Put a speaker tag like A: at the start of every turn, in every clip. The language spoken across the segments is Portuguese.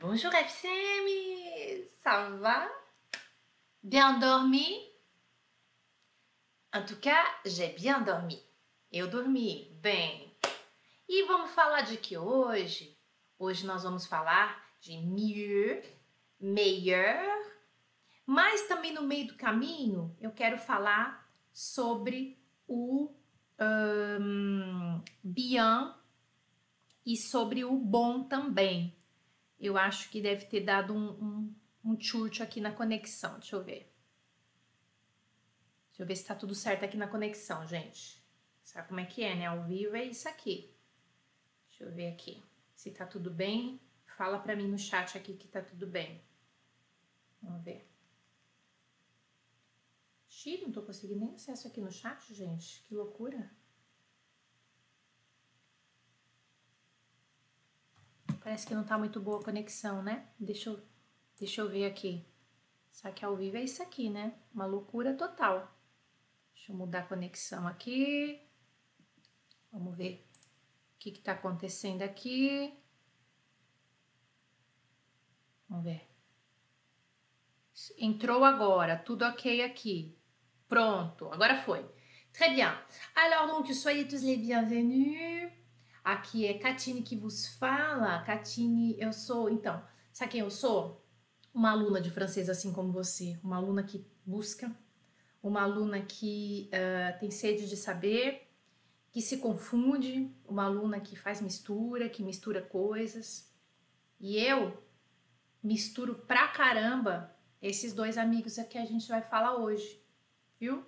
A: Bonjour FCM, ça va? Bien dormi? En tout cas, j'ai bien dormi. Eu dormi bem. E vamos falar de que hoje? Hoje nós vamos falar de mieux, meilleur, mas também no meio do caminho eu quero falar sobre o um, bien e sobre o bom também. Eu acho que deve ter dado um, um, um aqui na conexão. Deixa eu ver. Deixa eu ver se tá tudo certo aqui na conexão, gente. Sabe como é que é, né? Ao vivo é isso aqui. Deixa eu ver aqui. Se tá tudo bem, fala pra mim no chat aqui que tá tudo bem. Vamos ver. Xiii, não tô conseguindo nem acesso aqui no chat, gente. Que loucura. Parece que não tá muito boa a conexão, né? Deixa eu, deixa eu ver aqui. Só que ao vivo é isso aqui, né? Uma loucura total. Deixa eu mudar a conexão aqui. Vamos ver o que que tá acontecendo aqui. Vamos ver. Entrou agora, tudo ok aqui. Pronto, agora foi. Très bien. Alors donc, soyez tous les bienvenus. Aqui é Catine que vos fala. Catine, eu sou. Então, sabe quem eu sou? Uma aluna de francês assim como você. Uma aluna que busca, uma aluna que uh, tem sede de saber, que se confunde, uma aluna que faz mistura, que mistura coisas. E eu misturo pra caramba esses dois amigos que a gente vai falar hoje, viu?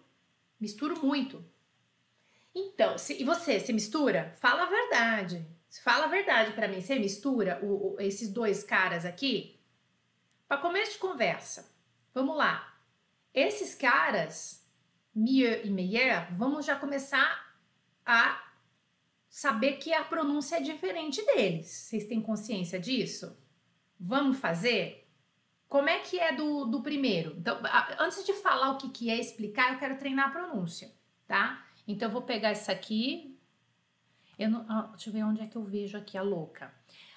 A: Misturo muito. Então, se, e você, se mistura? Fala a verdade. Fala a verdade para mim. Você mistura o, o, esses dois caras aqui? Para começo de conversa, vamos lá. Esses caras, Mieux e Meyer, vamos já começar a saber que a pronúncia é diferente deles. Vocês têm consciência disso? Vamos fazer? Como é que é do, do primeiro? Então, antes de falar o que, que é explicar, eu quero treinar a pronúncia, tá? Então, eu vou pegar essa aqui. Eu não, ah, deixa eu ver onde é que eu vejo aqui a louca.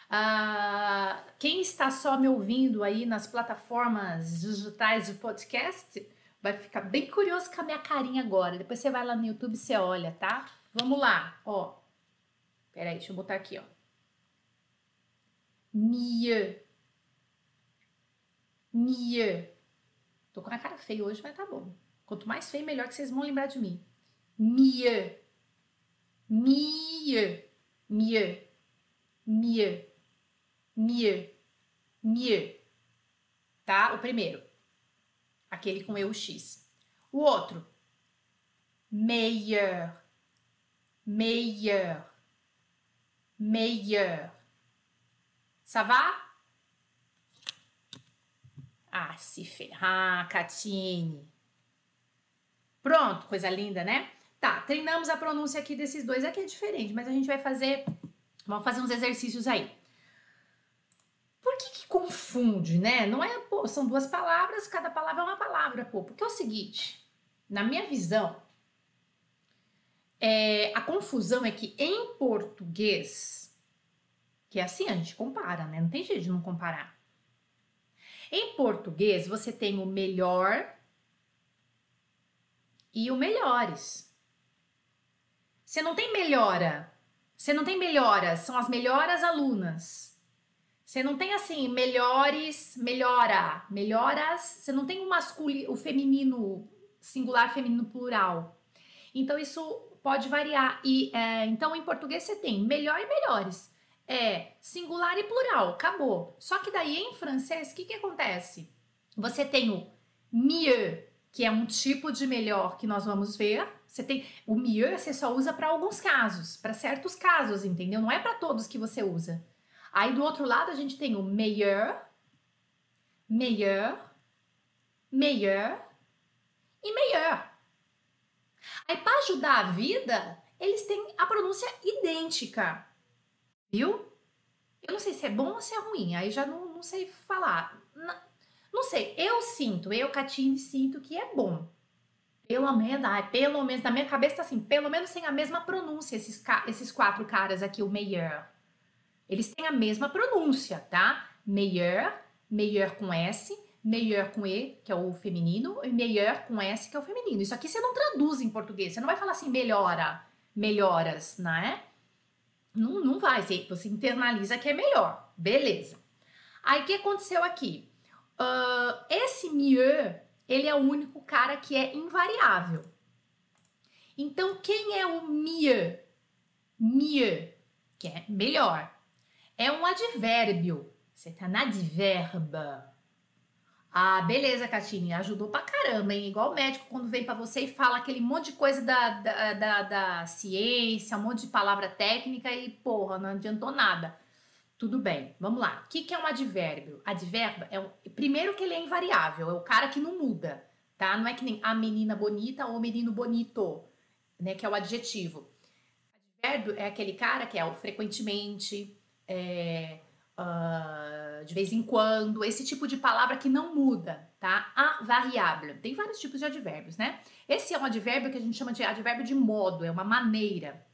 A: Ah, quem está só me ouvindo aí nas plataformas digitais de podcast vai ficar bem curioso com a minha carinha agora. Depois você vai lá no YouTube e você olha, tá? Vamos lá, ó. Peraí, deixa eu botar aqui, ó. Mieux. Mieux. Tô com a cara feia hoje, mas tá bom. Quanto mais feio, melhor que vocês vão lembrar de mim mieux, mieux, mieux, mieux, mieux, mieux. Tá? O primeiro, aquele com eu X. O outro, meilleur, meilleur, meilleur. Ça? Ah, se ferrar, Catine. Pronto, coisa linda, né? Tá, treinamos a pronúncia aqui desses dois. Aqui é diferente, mas a gente vai fazer. Vamos fazer uns exercícios aí. Por que, que confunde, né? Não é, pô, são duas palavras, cada palavra é uma palavra, pô. Porque é o seguinte, na minha visão, é, a confusão é que em português, que é assim, a gente compara, né? Não tem jeito de não comparar. Em português, você tem o melhor e o melhores. Você não tem melhora. Você não tem melhoras, são as melhoras alunas. Você não tem assim, melhores, melhora, melhoras. Você não tem o masculino, o feminino, singular, feminino, plural. Então isso pode variar. E é, então em português você tem melhor e melhores. É singular e plural, acabou. Só que daí em francês, o que, que acontece? Você tem o mieux, que é um tipo de melhor que nós vamos ver. Você tem o mieux, você só usa para alguns casos, para certos casos, entendeu? Não é para todos que você usa. Aí do outro lado a gente tem o meilleur, meilleur, meilleur e meilleur. Aí para ajudar a vida, eles têm a pronúncia idêntica. Viu? Eu não sei se é bom ou se é ruim, aí já não, não sei falar. Não sei, eu sinto, eu, Catine, sinto que é bom. Pelo menos, ai, pelo menos, na minha cabeça tá assim, pelo menos tem a mesma pronúncia, esses, esses quatro caras aqui, o Meyer. Eles têm a mesma pronúncia, tá? meilleur, meilleur com S, meilleur com E, que é o feminino, e meilleur com S, que é o feminino. Isso aqui você não traduz em português, você não vai falar assim, melhora, melhoras, né? Não, não vai, você, você internaliza que é melhor, beleza. Aí o que aconteceu aqui? Uh, esse mieux, ele é o único cara que é invariável. Então, quem é o mieux? Mieux, que é melhor. É um advérbio. Você tá na adverbe. Ah, beleza, Catine, ajudou pra caramba, hein? Igual o médico quando vem para você e fala aquele monte de coisa da, da, da, da, ciência, um monte de palavra técnica e, porra, não adiantou nada. Tudo bem, vamos lá. O que, que é um advérbio? Advérbio é um, primeiro que ele é invariável, é o cara que não muda, tá? Não é que nem a menina bonita ou o menino bonito, né? Que é o adjetivo. Advérbio é aquele cara que é o frequentemente, é, uh, de vez em quando, esse tipo de palavra que não muda, tá? A variável. Tem vários tipos de advérbios, né? Esse é um advérbio que a gente chama de advérbio de modo, é uma maneira.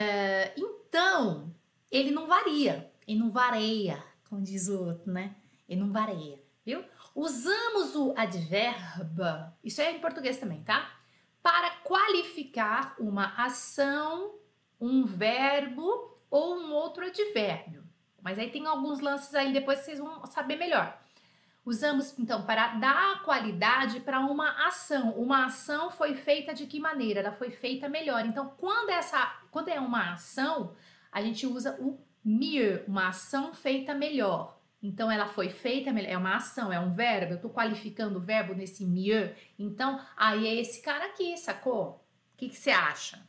A: Uh, então, ele não varia, ele não varia, como diz o outro, né? Ele não varia, viu? Usamos o advérbio, isso é em português também, tá? Para qualificar uma ação, um verbo ou um outro advérbio. Mas aí tem alguns lances aí depois vocês vão saber melhor. Usamos então para dar qualidade para uma ação. Uma ação foi feita de que maneira? Ela foi feita melhor. Então, quando essa, quando é uma ação, a gente usa o mieux, uma ação feita melhor. Então, ela foi feita melhor, é uma ação, é um verbo. Eu estou qualificando o verbo nesse mieux. Então, aí é esse cara aqui, sacou? O que, que você acha?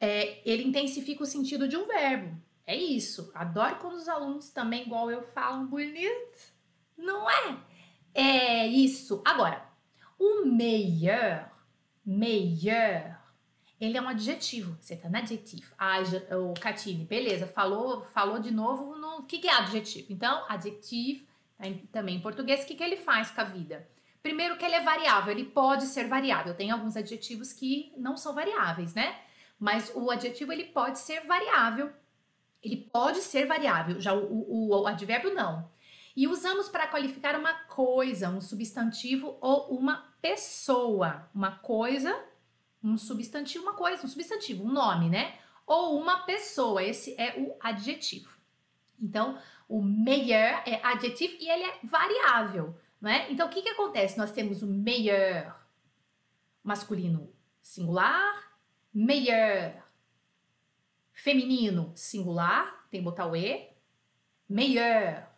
A: É, ele intensifica o sentido de um verbo. É isso. Adoro quando os alunos também, igual eu, falam bonito. Não é? É isso. Agora, o meilleur, meilleur, ele é um adjetivo. Você tá no adjetivo. Ah, o Catine, beleza. Falou, falou de novo no que, que é adjetivo. Então, adjetivo, tá também em português, o que, que ele faz com a vida? Primeiro que ele é variável, ele pode ser variável. Tem alguns adjetivos que não são variáveis, né? Mas o adjetivo ele pode ser variável ele pode ser variável, já o, o, o advérbio não. E usamos para qualificar uma coisa, um substantivo ou uma pessoa. Uma coisa, um substantivo, uma coisa, um substantivo, um nome, né? Ou uma pessoa, esse é o adjetivo. Então, o meilleur é adjetivo e ele é variável, né? Então, o que que acontece? Nós temos o meilleur masculino singular, meilleur Feminino, singular, tem que botar o E. Meilleur.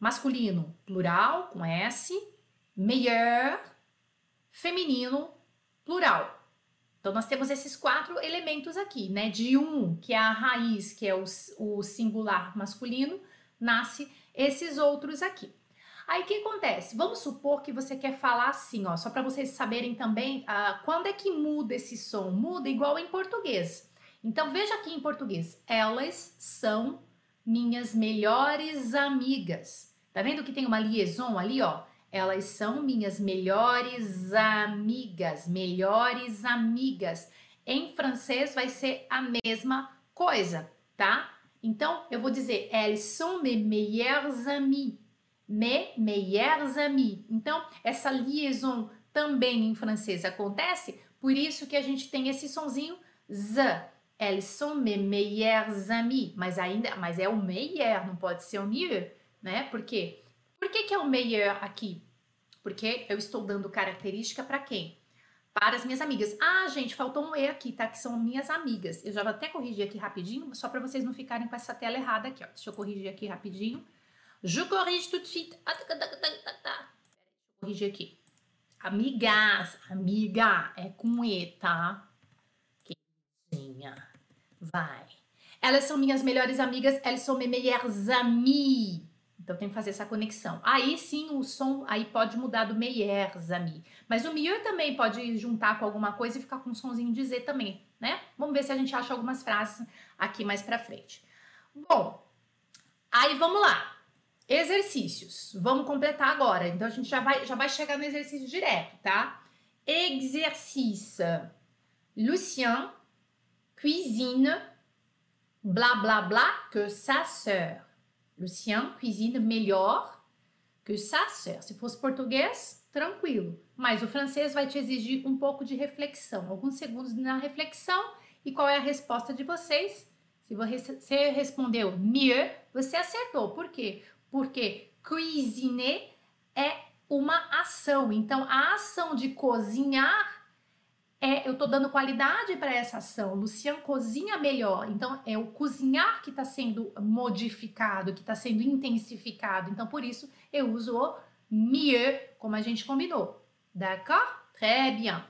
A: Masculino, plural, com S. Meilleur. Feminino, plural. Então, nós temos esses quatro elementos aqui, né? De um, que é a raiz, que é o, o singular masculino, nasce esses outros aqui. Aí o que acontece? Vamos supor que você quer falar assim, ó, só para vocês saberem também uh, quando é que muda esse som. Muda igual em português. Então veja aqui em português. Elas são minhas melhores amigas. Tá vendo que tem uma liaison ali, ó? Elas são minhas melhores amigas, melhores amigas. Em francês vai ser a mesma coisa, tá? Então eu vou dizer elles sont mes meilleures amies. Mes meilleures amies. Então essa liaison também em francês acontece, por isso que a gente tem esse sonzinho z. Elles sont mes meilleures amies. Mas ainda, mas é o meilleur, não pode ser o mieux, né? Por quê? Por que, que é o meilleur aqui? Porque eu estou dando característica para quem? Para as minhas amigas. Ah, gente, faltou um E aqui, tá? Que são minhas amigas. Eu já vou até corrigir aqui rapidinho, só para vocês não ficarem com essa tela errada aqui, ó. Deixa eu corrigir aqui rapidinho. Je corrige tout de suite. Deixa eu corrigir aqui. Amigas, amiga, é com E, tá? Vai. Elas são minhas melhores amigas, elas são mes meilleures amies. Então tem que fazer essa conexão. Aí sim o som aí pode mudar do meilleurs amis. Mas o mieux também pode juntar com alguma coisa e ficar com um sonzinho de Z também, né? Vamos ver se a gente acha algumas frases aqui mais pra frente. Bom, aí vamos lá. Exercícios. Vamos completar agora. Então a gente já vai, já vai chegar no exercício direto, tá? Exercício. Lucien cuisine blá blá blá que sa sœur. Lucien cuisine melhor que sa sœur. Se fosse português, tranquilo. Mas o francês vai te exigir um pouco de reflexão, alguns segundos na reflexão. E qual é a resposta de vocês? Se você respondeu mieux, você acertou. Por quê? Porque cuisiner é uma ação. Então, a ação de cozinhar é eu tô dando qualidade para essa ação. Lucian cozinha melhor. Então, é o cozinhar que está sendo modificado, que está sendo intensificado. Então, por isso, eu uso o mieux, como a gente combinou. D'accord? Très bien.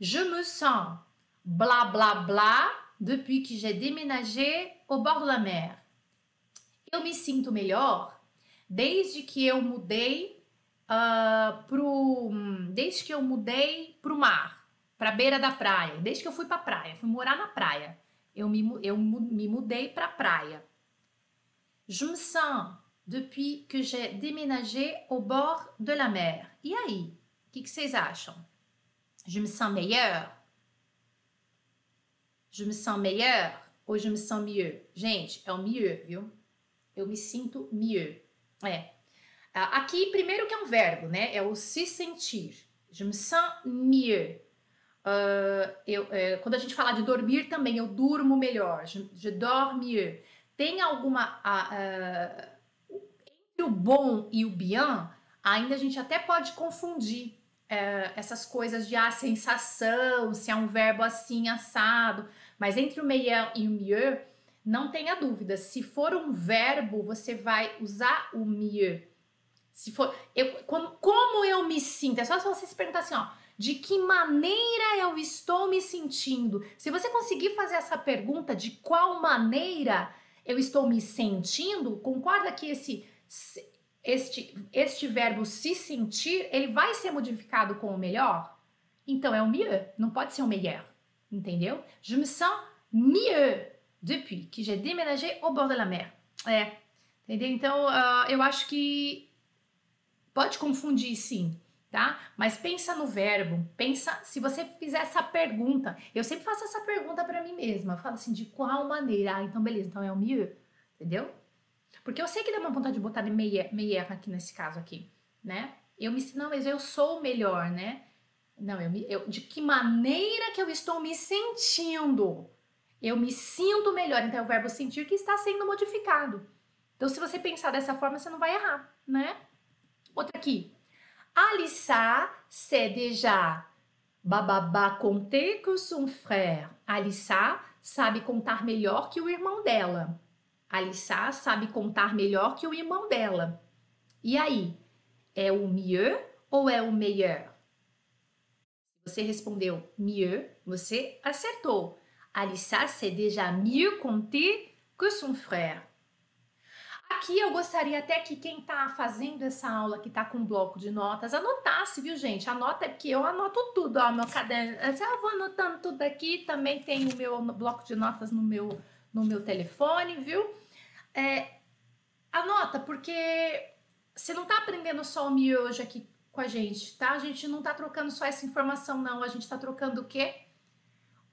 A: Je me sens bla bla bla depuis que j'ai déménagé au bord de la mer. Eu me sinto melhor desde que eu mudei uh, pro desde que eu mudei pro mar, pra beira da praia, desde que eu fui pra praia, fui morar na praia. Eu me, eu me mudei pra praia. Je me sens depuis que j'ai déménagé au bord de la mer. E aí? O que, que vocês acham? Je me sens meilleur? Je me sens meilleur ou je me sens mieux? Gente, é o mieux, viu? Eu me sinto mieux. É. Aqui, primeiro que é um verbo, né? É o se sentir. Je me sens mieux. Uh, eu, é, quando a gente fala de dormir também, eu durmo melhor. Je, je dors mieux. Tem alguma... Uh, entre o bom e o bien, ainda a gente até pode confundir uh, essas coisas de a ah, sensação, se é um verbo assim, assado. Mas entre o meilleur e o mieux, não tenha dúvida. Se for um verbo, você vai usar o mieux. Se for, eu, como, como eu me sinto? É só se você se perguntar assim, ó, de que maneira eu estou me sentindo? Se você conseguir fazer essa pergunta de qual maneira eu estou me sentindo, concorda que esse este este verbo se sentir, ele vai ser modificado com o melhor? Então é o mieux, não pode ser o meilleur, entendeu? Je me sens mieux depuis que j'ai déménagé au bord de la mer. É, entendeu? Então uh, eu acho que Pode confundir sim, tá? Mas pensa no verbo, pensa se você fizer essa pergunta. Eu sempre faço essa pergunta para mim mesma. Eu falo assim, de qual maneira? Ah, então beleza, então é o mieux, entendeu? Porque eu sei que dá uma vontade de botar meia, meia aqui nesse caso aqui, né? Eu me não, mas eu sou o melhor, né? Não, eu, eu de que maneira que eu estou me sentindo? Eu me sinto melhor, então é o verbo sentir que está sendo modificado. Então, se você pensar dessa forma, você não vai errar, né? Outra aqui. Alissa, c'est déjà bababá conter que son frère. Alissa sabe contar melhor que o irmão dela. Alissa sabe contar melhor que o irmão dela. E aí, é o mieux ou é o meilleur? Você respondeu mieux, você acertou. Alissa sait déjà mieux compter que son frère. Aqui eu gostaria até que quem está fazendo essa aula, que está com um bloco de notas, anotasse, viu, gente? Anota, porque eu anoto tudo, ó, meu caderno. Eu vou anotando tudo aqui, também tem o meu bloco de notas no meu, no meu telefone, viu? É, anota, porque você não está aprendendo só o miojo aqui com a gente, tá? A gente não está trocando só essa informação, não. A gente está trocando o quê?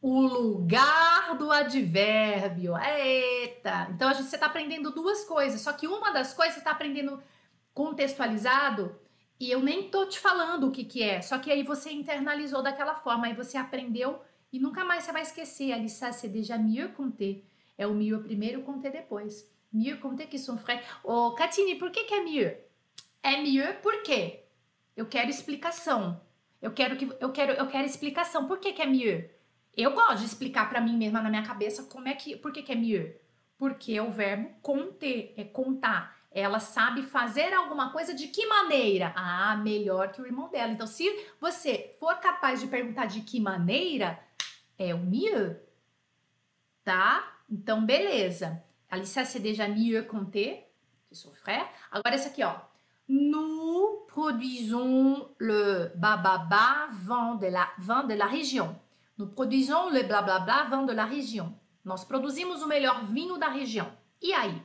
A: O lugar do advérbio. Eita! Então a gente, você está aprendendo duas coisas, só que uma das coisas você está aprendendo contextualizado e eu nem tô te falando o que, que é, só que aí você internalizou daquela forma, aí você aprendeu e nunca mais você vai esquecer. Ali, ça c'est déjà mieux compter. É o mieux primeiro, compter depois. Mieux compter que son frère. Ô, oh, Catine, por que, que é mieux? É mieux por quê? Eu quero explicação. Eu quero que eu quero eu quero explicação. Por que, que é mieux? Eu gosto de explicar para mim mesma na minha cabeça como é que, por que, que é mieux? Porque é o verbo conter, é contar. Ela sabe fazer alguma coisa de que maneira? Ah, melhor que o irmão dela. Então, se você for capaz de perguntar de que maneira, é o mieux, tá? Então, beleza. Alice c'est déjà mieux compter que son. Agora, esse aqui, ó. Nous produisons le bababa vent de la, vent de la région. Nous produisons le blablabla vin de la région. Nós produzimos o melhor vinho da região. E aí?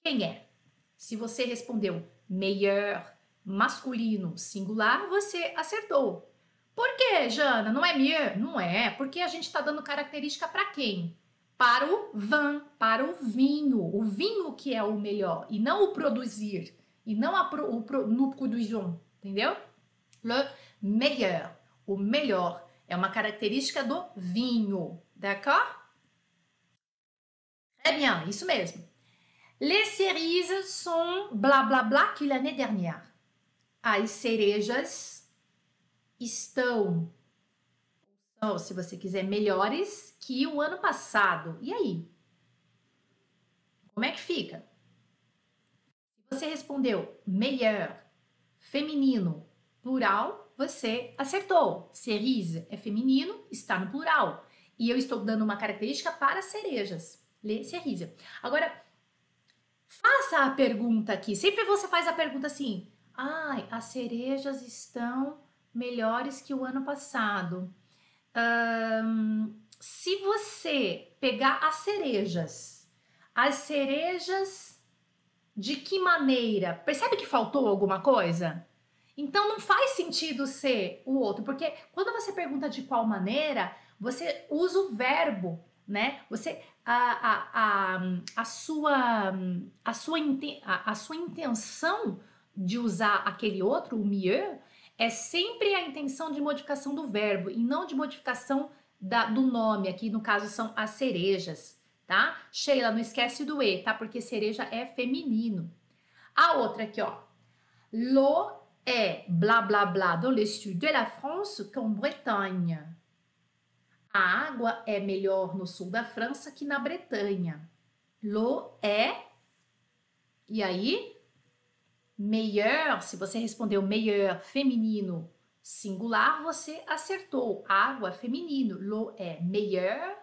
A: Quem é? Se você respondeu meilleur, masculino, singular, você acertou. Por que, Jana? Não é mieux? Não é, porque a gente está dando característica para quem? para o vin, para o vinho, o vinho que é o melhor, e não o produzir, e não a pro, o pro, entendeu? Le meilleur, o melhor, é uma característica do vinho, d'accord? Très bien, isso mesmo. Les cerises sont blablabla bla, bla, que l'année dernière. As cerejas estão ou se você quiser, melhores que o ano passado. E aí? Como é que fica? Se você respondeu melhor, feminino, plural, você acertou. Cerise é feminino, está no plural. E eu estou dando uma característica para cerejas. Lê cerise. Agora, faça a pergunta aqui. Sempre você faz a pergunta assim: ai, as cerejas estão melhores que o ano passado. Se você pegar as cerejas, as cerejas de que maneira? Percebe que faltou alguma coisa? Então não faz sentido ser o outro, porque quando você pergunta de qual maneira, você usa o verbo, né? Você a, a, a, a sua a sua a, a sua intenção de usar aquele outro, o mieux, é sempre a intenção de modificação do verbo e não de modificação da, do nome. Aqui, no caso, são as cerejas, tá? Sheila, não esquece do E, tá? Porque cereja é feminino. A outra aqui, ó. L'eau est blá blá blá dans le sud de la France qu'en Bretagne. A água é melhor no sul da França que na Bretanha. L'eau est. E aí? Meilleur, se você respondeu meilleur feminino singular, você acertou. Água feminino. L'eau est meilleure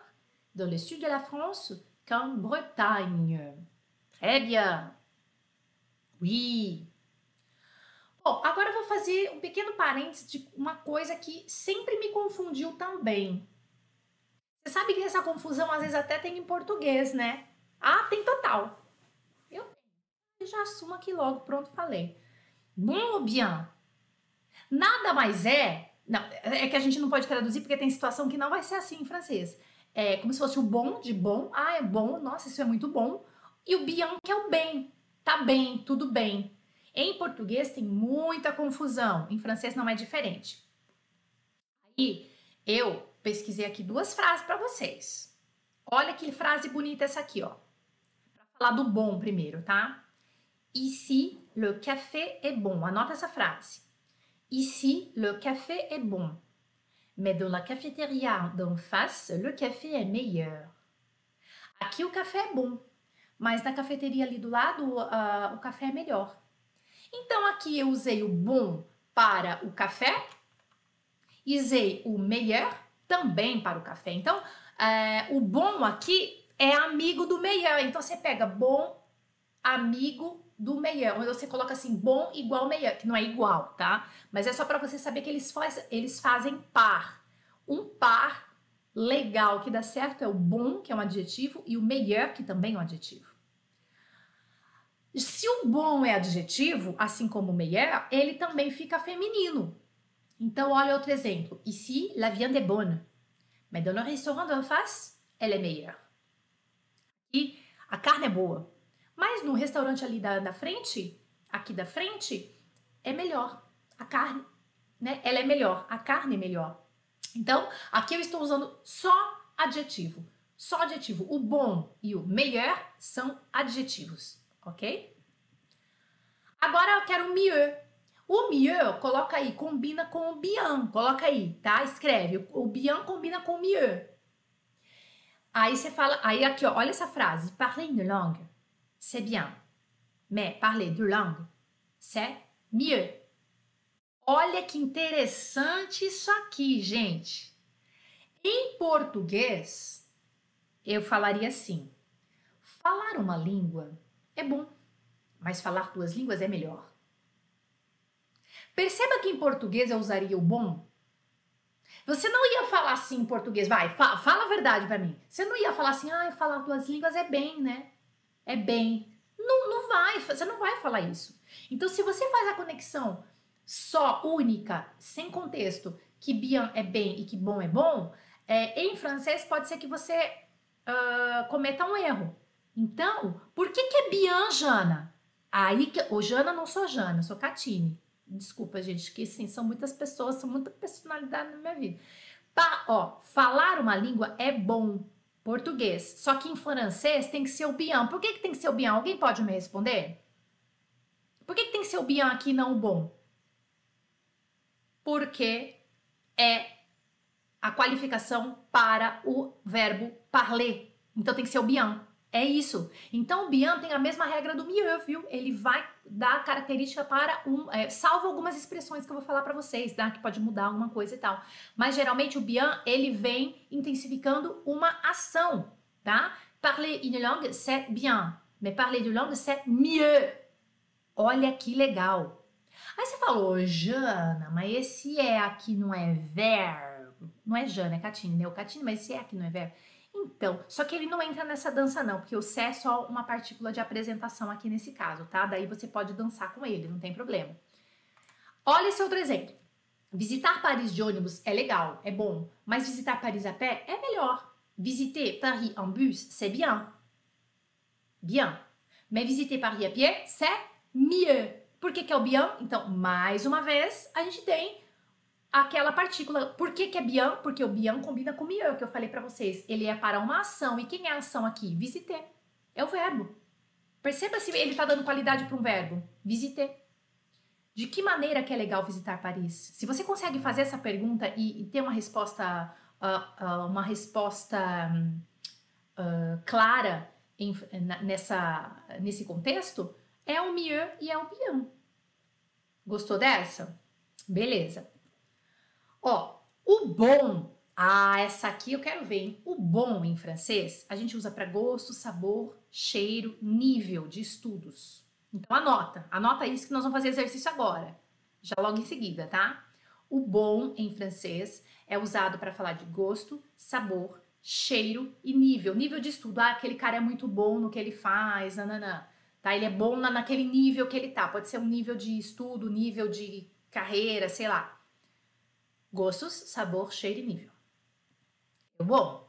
A: dans le sud de la France qu'en Bretagne. Très bien. Oui. Bom, agora eu vou fazer um pequeno parênteses de uma coisa que sempre me confundiu também. Você sabe que essa confusão às vezes até tem em português, né? Ah, tem total já assumo aqui logo, pronto, falei. Bon ou bien? Nada mais é. Não, é que a gente não pode traduzir porque tem situação que não vai ser assim em francês. É como se fosse o bom de bom. Ah, é bom, nossa, isso é muito bom. E o bien, que é o bem. Tá bem, tudo bem. Em português tem muita confusão, em francês não é diferente. Aí eu pesquisei aqui duas frases para vocês. Olha que frase bonita essa aqui, ó. Para falar do bom primeiro, tá? Ici, le café est bon. Anota essa frase. Ici, le café est bon. Mais dans la cafétéria d'en face, le café est meilleur. Aqui o café é bom, mas na cafeteria ali do lado uh, o café é melhor. Então aqui eu usei o bom para o café, usei o melhor também para o café. Então uh, o bom aqui é amigo do melhor. Então você pega bom, amigo do meião. Onde você coloca assim, bom igual meião, que não é igual, tá? Mas é só para você saber que eles, faz, eles fazem par. Um par legal que dá certo é o bom, que é um adjetivo, e o meilleur, que também é um adjetivo. Se o bom é adjetivo, assim como meilleur, ele também fica feminino. Então, olha outro exemplo. Ici, la viande est bonne. Mais dans le restaurant d'en face, elle est meilleure. E a carne é boa. Mas no restaurante ali da, da frente, aqui da frente, é melhor. A carne, né? Ela é melhor. A carne é melhor. Então, aqui eu estou usando só adjetivo. Só adjetivo. O bom e o melhor são adjetivos, ok? Agora eu quero o mieux. O mieux, coloca aí, combina com o bien. Coloca aí, tá? Escreve. O bien combina com o mieux. Aí você fala, aí aqui, ó, olha essa frase. Parler une langue c'est bien. Mais parler de langue, c'est mieux. Olha que interessante isso aqui, gente. Em português, eu falaria assim: falar uma língua é bom, mas falar duas línguas é melhor. Perceba que em português eu usaria o bom. Você não ia falar assim em português, vai, fala, fala a verdade para mim. Você não ia falar assim, ah, falar duas línguas é bem, né? é bem. Não, não vai, você não vai falar isso. Então, se você faz a conexão só única, sem contexto, que bien é bem e que bom é bom, é, em francês pode ser que você uh, cometa um erro. Então, por que, que é bien, Jana? Aí que. Ô, Jana, não sou Jana, sou Catine. Desculpa, gente, que sim, são muitas pessoas, são muita personalidade na minha vida. Pa, ó, falar uma língua é bom. Português. Só que em francês tem que ser o bien. Por que, que tem que ser o bien? Alguém pode me responder? Por que, que tem que ser o bien aqui e não o bom? Porque é a qualificação para o verbo parler. Então tem que ser o bien. É isso. Então o bien tem a mesma regra do mieux, viu? Ele vai dar característica para um, é, salvo algumas expressões que eu vou falar para vocês, tá? Que pode mudar alguma coisa e tal. Mas geralmente o bien ele vem intensificando uma ação, tá? Parler une langue c'est bien, mais parler de langue c'est mieux. Olha que legal. Aí você falou, Jana, mas esse é aqui não é verbo. Não é Jana, é Catine, né? O Catine, mas esse é aqui não é verbo. Então, só que ele não entra nessa dança não, porque o Sé é só uma partícula de apresentação aqui nesse caso, tá? Daí você pode dançar com ele, não tem problema. Olha esse outro exemplo. Visitar Paris de ônibus é legal, é bom, mas visitar Paris a pé é melhor. Visiter Paris en bus, c'est bien. Bien. Mais visiter Paris a pied, c'est mieux. Por que, que é o bien? Então, mais uma vez, a gente tem aquela partícula. Por que, que é bien? Porque o bien combina com mieux, que eu falei para vocês. Ele é para uma ação. E quem é a ação aqui? Visiter. É o verbo. Perceba se ele está dando qualidade para um verbo. Visiter. De que maneira que é legal visitar Paris? Se você consegue fazer essa pergunta e, e ter uma resposta, uh, uh, uma resposta uh, clara em, nessa, nesse contexto, é o mieux e é o bien. Gostou dessa? Beleza. Ó, o bom. Ah, essa aqui eu quero ver, hein? O bom em francês a gente usa para gosto, sabor, cheiro, nível de estudos. Então anota, anota isso que nós vamos fazer exercício agora, já logo em seguida, tá? O bom em francês é usado para falar de gosto, sabor, cheiro e nível. Nível de estudo. Ah, aquele cara é muito bom no que ele faz, nananã. Tá? Ele é bom na, naquele nível que ele tá. Pode ser um nível de estudo, nível de carreira, sei lá. Gostos, sabor, cheiro e nível. Bom.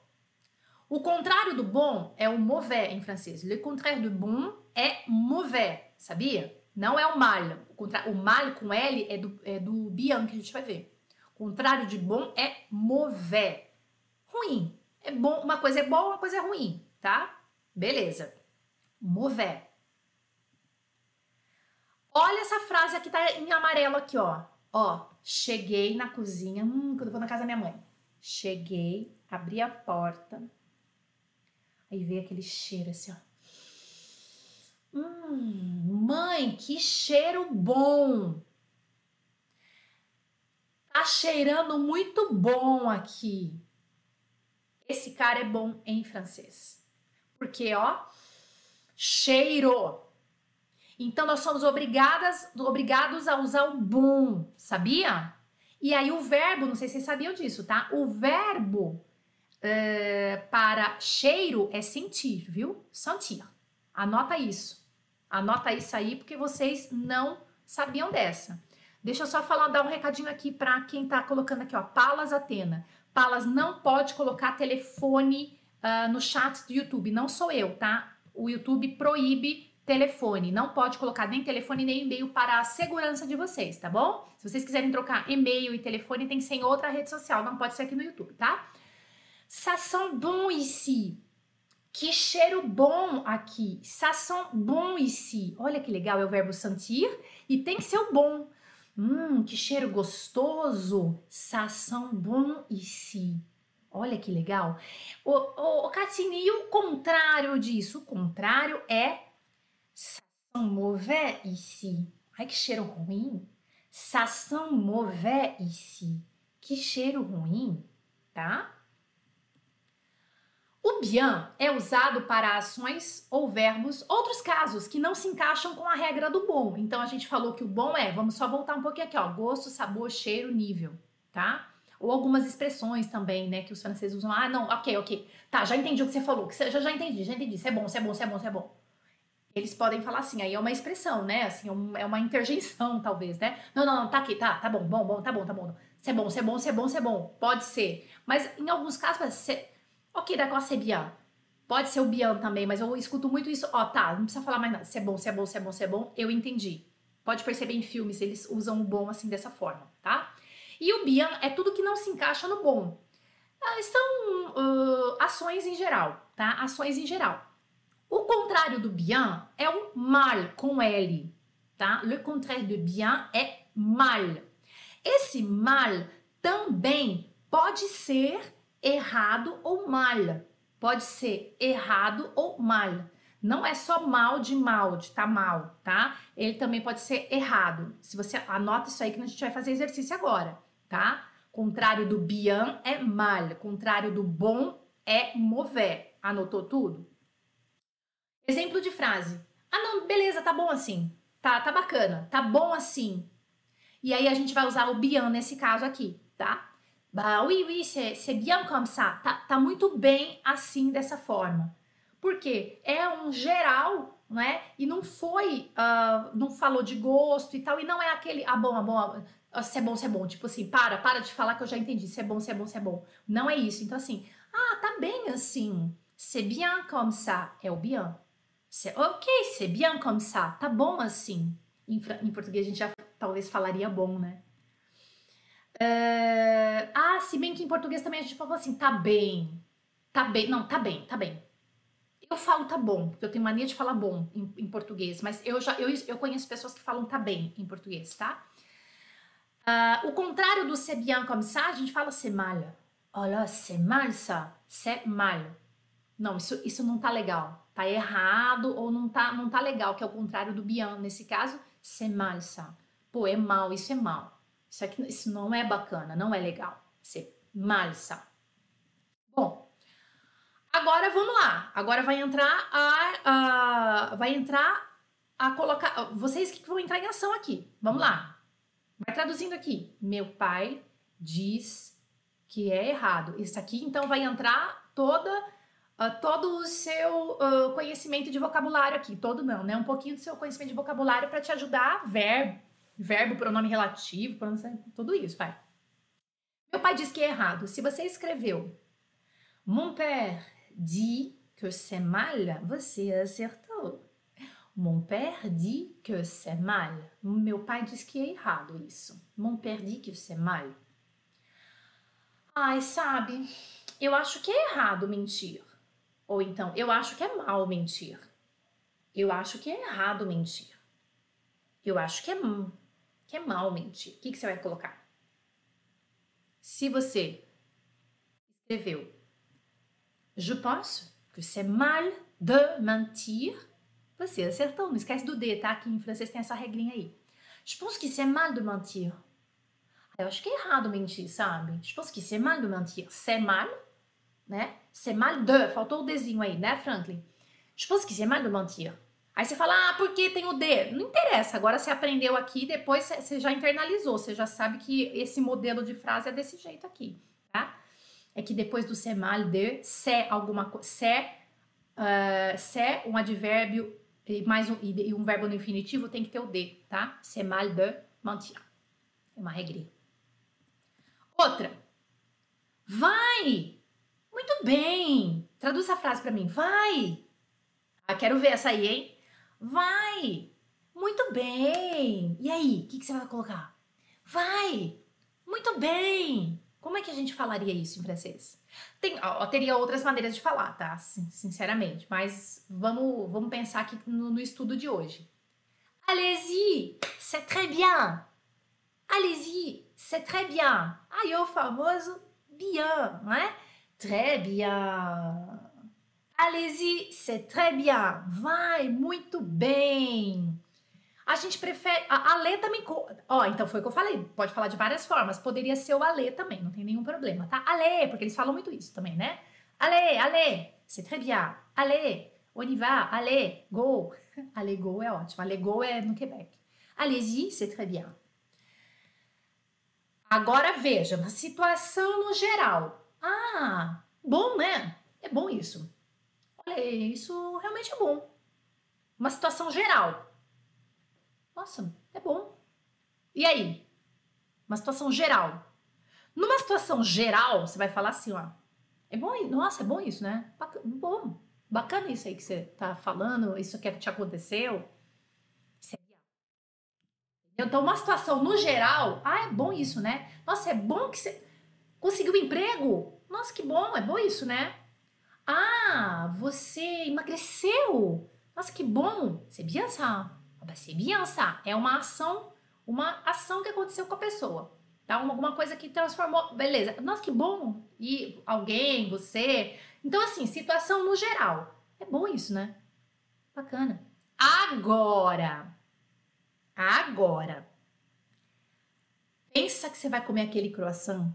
A: O contrário do bom é o mauvais em francês. Le contraire de bon é mauvais, sabia? Não é o mal. O, o mal com L é do, é do que a gente vai ver. O contrário de bom é mauvais. Ruim. É bom, uma coisa é boa, uma coisa é ruim, tá? Beleza. Mauvais. Olha essa frase aqui tá em amarelo aqui, ó. Ó, cheguei na cozinha, hum, quando eu vou na casa da minha mãe. Cheguei, abri a porta, aí veio aquele cheiro assim, ó. Hum, mãe, que cheiro bom! Tá cheirando muito bom aqui. Esse cara é bom em francês. Porque, ó, cheiro. Então nós somos obrigadas, obrigados a usar o bom, sabia? E aí o verbo, não sei se vocês sabiam disso, tá? O verbo uh, para cheiro é sentir, viu? Sentir. Anota isso. Anota isso aí porque vocês não sabiam dessa. Deixa eu só falar, dar um recadinho aqui para quem tá colocando aqui, ó. Palas Atena. Palas não pode colocar telefone uh, no chat do YouTube. Não sou eu, tá? O YouTube proíbe telefone. Não pode colocar nem telefone nem e-mail para a segurança de vocês, tá bom? Se vocês quiserem trocar e-mail e telefone, tem que ser em outra rede social, não pode ser aqui no YouTube, tá? Ça sent bon ici. Que cheiro bom aqui. Ça sent bon ici. Olha que legal, é o verbo sentir e tem que ser o bom. Hum, que cheiro gostoso. Ça sent bon ici. Olha que legal. O, o, o Catine, e o contrário disso? O contrário é Ça sent mauvais ici. Ai, que cheiro ruim. Ça sent mauvais ici. Que cheiro ruim, tá? O bien é usado para ações ou verbos, outros casos que não se encaixam com a regra do bom. Então a gente falou que o bom é, vamos só voltar um pouquinho aqui, ó, gosto, sabor, cheiro, nível, tá? Ou algumas expressões também, né, que os franceses usam. Ah, não, ok, ok. Tá, já entendi o que você falou, que você, já, já entendi, já entendi. Isso é bom, isso é bom, isso é bom, isso é bom eles podem falar assim, aí é uma expressão, né? Assim, é, é uma interjeição, talvez, né? Não, não, não, tá aqui, tá, tá bom, bom, bom, tá bom, tá bom. C'est bom, c'est bom, c'est bom, c'est bom. Pode ser. Mas em alguns casos, c'est... ok, d'accord, c'est bien. Pode ser o bien também, mas eu escuto muito isso. Ó, tá, não precisa falar mais nada. Se é bom, se é bom, se é bom, se é bom, eu entendi. Pode perceber em filmes, eles usam o bom assim dessa forma, tá? E o bien é tudo que não se encaixa no bom. Ah, são uh, ações em geral, tá? Ações em geral. O contrário do bien é o mal com L, tá? Le contraire de bien é mal. Esse mal também pode ser errado ou mal. Pode ser errado ou mal. Não é só mal de mal, de tá mal, tá? Ele também pode ser errado. Se você anota isso aí que a gente vai fazer exercício agora, tá? Contrário do bien é mal, contrário do bom é mover. Anotou tudo? Exemplo de frase. Ah, não, beleza, tá bom assim. Tá, tá bacana, tá bom assim. E aí a gente vai usar o bien nesse caso aqui, tá? Bah, oui, oui, c'est bien comme ça. Tá, tá muito bem assim, dessa forma. Porque é um geral, né? E não foi, uh, não falou de gosto e tal, e não é aquele, ah, bom, ah, bom, ah, se é bom, se é bom. Tipo assim, para, para de falar que eu já entendi. Se é bom, se é bom, se é bom. Não é isso. Então, assim, ah, tá bem assim. C'est bien comme ça. É o bien. Ok, c'est bien comme ça. Tá bom assim. Em, em português a gente já talvez falaria bom, né? Uh, ah, se bem que em português também a gente fala assim, tá bem. Tá bem. Não, tá bem, tá bem. Eu falo tá bom, porque eu tenho mania de falar bom em, em português, mas eu já eu, eu conheço pessoas que falam tá bem em português, tá? Uh, o contrário do c'est bien comme ça, a gente fala c'est mal. Olha, c'est mal ça, c'est mal. Não, isso, isso não tá legal. Tá errado ou não tá, não tá legal, que é o contrário do bien. Nesse caso, c'est mal ça. Pô, é mal, isso é mal. Isso, aqui, isso não é bacana, não é legal. C'est mal ça. Bom, agora vamos lá. Agora vai entrar a, a vai entrar a colocar. Vocês que vão entrar em ação aqui. Vamos lá. Vai traduzindo aqui. Meu pai diz que é errado. Isso aqui, então, vai entrar toda uh, todo o seu uh, conhecimento de vocabulário aqui. Todo não, né? Um pouquinho do seu conhecimento de vocabulário para te ajudar. Verbo, verbo, pronome relativo, pronome, tudo isso, vai. Meu pai diz que é errado. Se você escreveu Mon père dit que c'est mal, você acertou. Mon père dit que c'est mal. Meu pai diz que é errado isso. Mon père dit que c'est mal. Ai, sabe, eu acho que é errado mentir. Ou então, eu acho que é mal mentir. Eu acho que é errado mentir. Eu acho que é, que é mal mentir. O que, que você vai colocar? Se você escreveu Je pense que c'est mal de mentir você acertou, não esquece do D, tá? Que em francês tem essa regrinha aí. Je pense que c'est mal de mentir. Eu acho que é errado mentir, sabe? Je pense que c'est mal de mentir. C'est mal, né? C'est mal de. Faltou o Dzinho aí, né, Franklin? Je pense que c'est mal de mentir. Aí você fala, ah, por que tem o D? Não interessa, agora você aprendeu aqui, depois você já internalizou, você já sabe que esse modelo de frase é desse jeito aqui, tá? É que depois do c'est mal de, c'est alguma coisa, c'est, uh, um advérbio e mais um, e um verbo no infinitivo tem que ter o de, tá? C'est mal de mentir. É uma regrinha. Outra. Vai! Muito bem! Traduz essa frase para mim. Vai! Ah, quero ver essa aí, hein? Vai! Muito bem! E aí, o que, que você vai colocar? Vai! Muito bem! Como é que a gente falaria isso em francês? Tem, ó, teria outras maneiras de falar, tá? Sinceramente, mas vamos, vamos pensar aqui no, no estudo de hoje. Allez-y, c'est très bien. Allez-y, c'est très bien. Aí o famoso bien, não é? Très bien. Allez-y, c'est très bien. Vai, muito bem. A gente prefere. A, a também. Ó, então foi o que eu falei. Pode falar de várias formas. Poderia ser o Alê também, não tem nenhum problema, tá? Alê, porque eles falam muito isso também, né? Alê, Alê, c'est très bien. Alê, on y va, Alê, go. Alê, go é ótimo. Alê, go é no Quebec. Allez-y, c'est très bien. Agora veja, uma situação no geral. Ah, bom, né? É bom isso. Olha, isso realmente é bom. Uma situação geral. Nossa, é bom. E aí? Uma situação geral. Numa situação geral, você vai falar assim, ó. É bom, nossa, é bom isso, né? Bom. Bacana isso aí que você tá falando, isso que te aconteceu. É. Então, uma situação no geral, ah, é bom isso, né? Nossa, é bom que você conseguiu emprego. Nossa, que bom, é bom isso, né? Ah, você emagreceu. Nossa, que bom. C'est bien ça. C'est bien ça. É uma ação, uma ação que aconteceu com a pessoa. Tá? Alguma coisa que transformou. Beleza. Nossa, que bom. E alguém, você. Então, assim, situação no geral. É bom isso, né? Bacana. Agora. Agora. Pensa que você vai comer aquele croissant